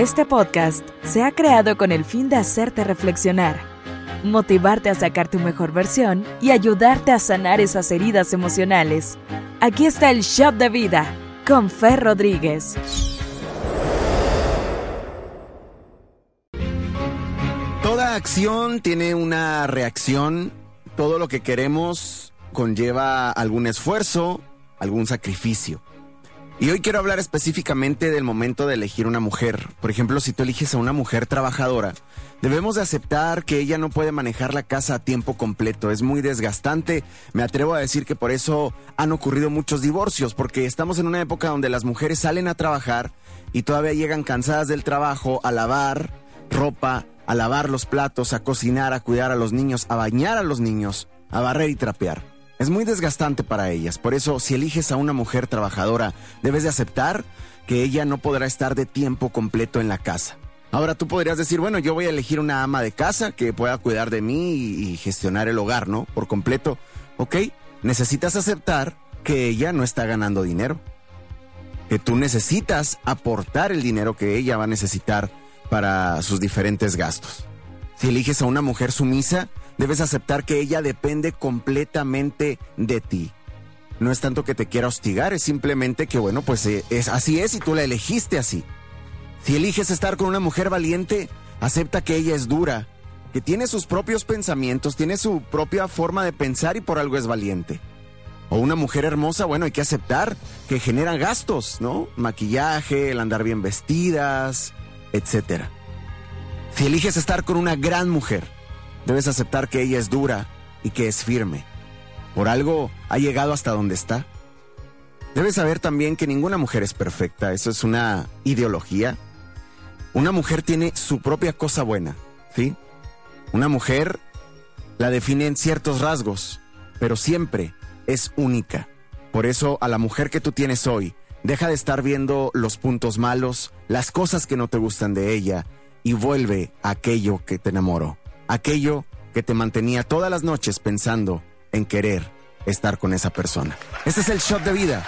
Este podcast se ha creado con el fin de hacerte reflexionar, motivarte a sacar tu mejor versión y ayudarte a sanar esas heridas emocionales. Aquí está el Shot de Vida con Fer Rodríguez. Toda acción tiene una reacción. Todo lo que queremos conlleva algún esfuerzo, algún sacrificio. Y hoy quiero hablar específicamente del momento de elegir una mujer. Por ejemplo, si tú eliges a una mujer trabajadora, debemos de aceptar que ella no puede manejar la casa a tiempo completo. Es muy desgastante. Me atrevo a decir que por eso han ocurrido muchos divorcios, porque estamos en una época donde las mujeres salen a trabajar y todavía llegan cansadas del trabajo a lavar ropa, a lavar los platos, a cocinar, a cuidar a los niños, a bañar a los niños, a barrer y trapear. Es muy desgastante para ellas. Por eso, si eliges a una mujer trabajadora, debes de aceptar que ella no podrá estar de tiempo completo en la casa. Ahora tú podrías decir, bueno, yo voy a elegir una ama de casa que pueda cuidar de mí y, gestionar el hogar, ¿no? Por completo. Ok, necesitas aceptar que ella no está ganando dinero. Que tú necesitas aportar el dinero que ella va a necesitar para sus diferentes gastos. Si eliges a una mujer sumisa, debes aceptar que ella depende completamente de ti. No es tanto que te quiera hostigar, es simplemente que, bueno, pues eh, es, así es y tú la elegiste así. Si eliges estar con una mujer valiente, acepta que ella es dura, que tiene sus propios pensamientos, tiene su propia forma de pensar y por algo es valiente. O una mujer hermosa, bueno, hay que aceptar que genera gastos, ¿no? Maquillaje, el andar bien vestidas, etc. Si eliges estar con una gran mujer, Debes aceptar que ella es dura y que es firme. Por algo ha llegado hasta donde está. Debes saber también que ninguna mujer es perfecta, eso es una ideología. Una mujer tiene su propia cosa buena, ¿sí? Una mujer la define en ciertos rasgos, pero siempre es única. Por eso a la mujer que tú tienes hoy, deja de estar viendo los puntos malos, las cosas que no te gustan de ella y vuelve a aquello que te enamoró aquello que te mantenía todas las noches pensando en querer estar con esa persona. Este es el shot de vida